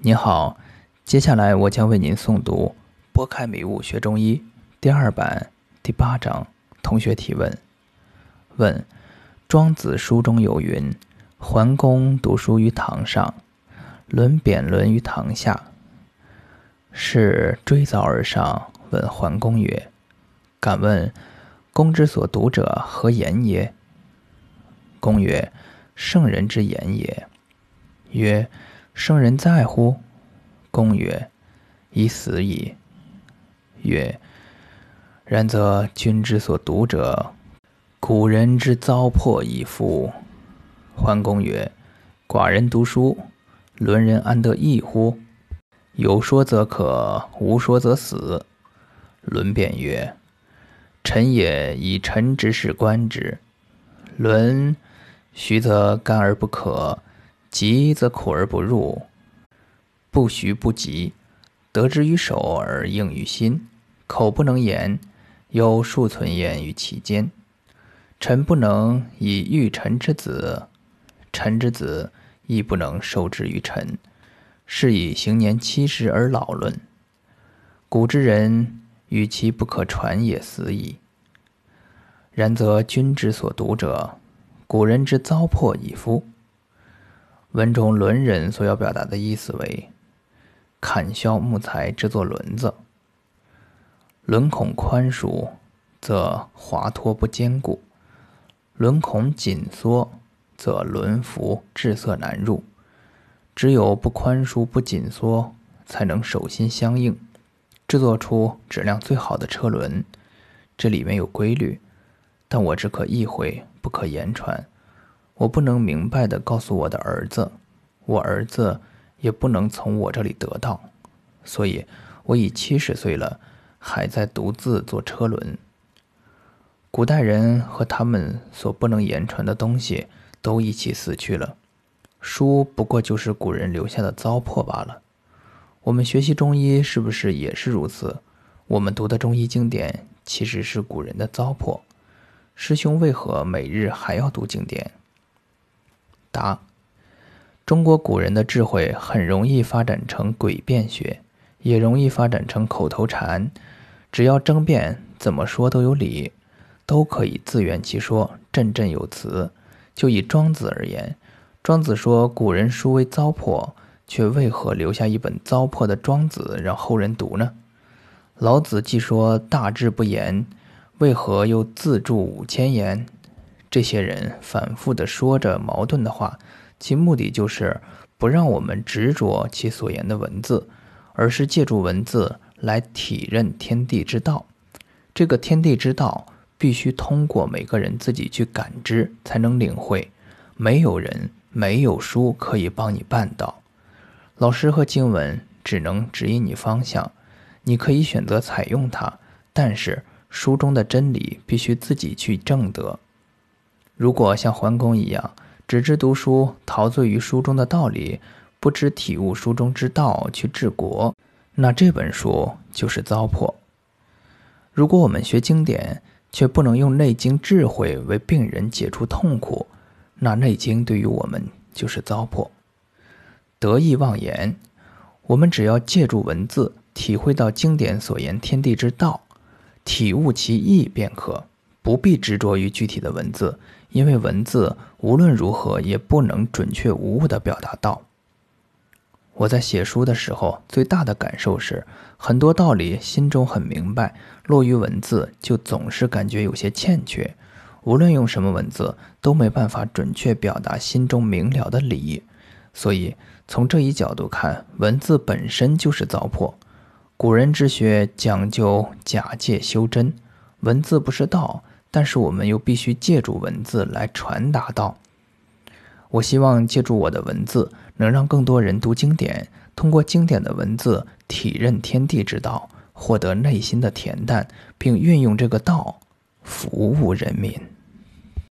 您好，接下来我将为您诵读《拨开迷雾学中医》第二版第八章。同学提问：问，庄子书中有云：“桓公读书于堂上，论辩论于堂下。”是追凿而上，问桓公曰：“敢问公之所读者何言也？”公曰：“圣人之言也。”曰。圣人在乎？公曰：“已死矣。”曰：“然则君之所读者，古人之糟粕矣夫。”桓公曰：“寡人读书，伦人安得异乎？有说则可，无说则死。”伦辩曰：“臣也以臣之事观之。伦徐则干而不可。”急则苦而不入，不徐不急，得之于手而应于心，口不能言，有数存焉于其间。臣不能以育臣之子，臣之子亦不能受之于臣，是以行年七十而老论。古之人，与其不可传也死矣。然则君之所读者，古人之糟粕矣夫。文中轮人所要表达的意思为：砍削木材制作轮子，轮孔宽疏，则滑脱不坚固；轮孔紧缩，则轮辐滞涩难入。只有不宽疏、不紧缩，才能手心相应，制作出质量最好的车轮。这里面有规律，但我只可意会，不可言传。我不能明白的告诉我的儿子，我儿子也不能从我这里得到，所以我已七十岁了，还在独自做车轮。古代人和他们所不能言传的东西都一起死去了，书不过就是古人留下的糟粕罢了。我们学习中医是不是也是如此？我们读的中医经典其实是古人的糟粕。师兄为何每日还要读经典？答：中国古人的智慧很容易发展成诡辩学，也容易发展成口头禅。只要争辩，怎么说都有理，都可以自圆其说，振振有词。就以庄子而言，庄子说古人书为糟粕，却为何留下一本糟粕的《庄子》让后人读呢？老子既说大智不言，为何又自著五千言？这些人反复的说着矛盾的话，其目的就是不让我们执着其所言的文字，而是借助文字来体认天地之道。这个天地之道必须通过每个人自己去感知才能领会，没有人、没有书可以帮你办到。老师和经文只能指引你方向，你可以选择采用它，但是书中的真理必须自己去证得。如果像桓公一样，只知读书，陶醉于书中的道理，不知体悟书中之道去治国，那这本书就是糟粕。如果我们学经典，却不能用《内经》智慧为病人解除痛苦，那《内经》对于我们就是糟粕。得意忘言，我们只要借助文字，体会到经典所言天地之道，体悟其意便可。不必执着于具体的文字，因为文字无论如何也不能准确无误地表达到。我在写书的时候，最大的感受是，很多道理心中很明白，落于文字就总是感觉有些欠缺。无论用什么文字，都没办法准确表达心中明了的理。所以，从这一角度看，文字本身就是糟粕。古人之学讲究假借修真，文字不是道。但是我们又必须借助文字来传达道。我希望借助我的文字，能让更多人读经典，通过经典的文字体认天地之道，获得内心的恬淡，并运用这个道服务人民。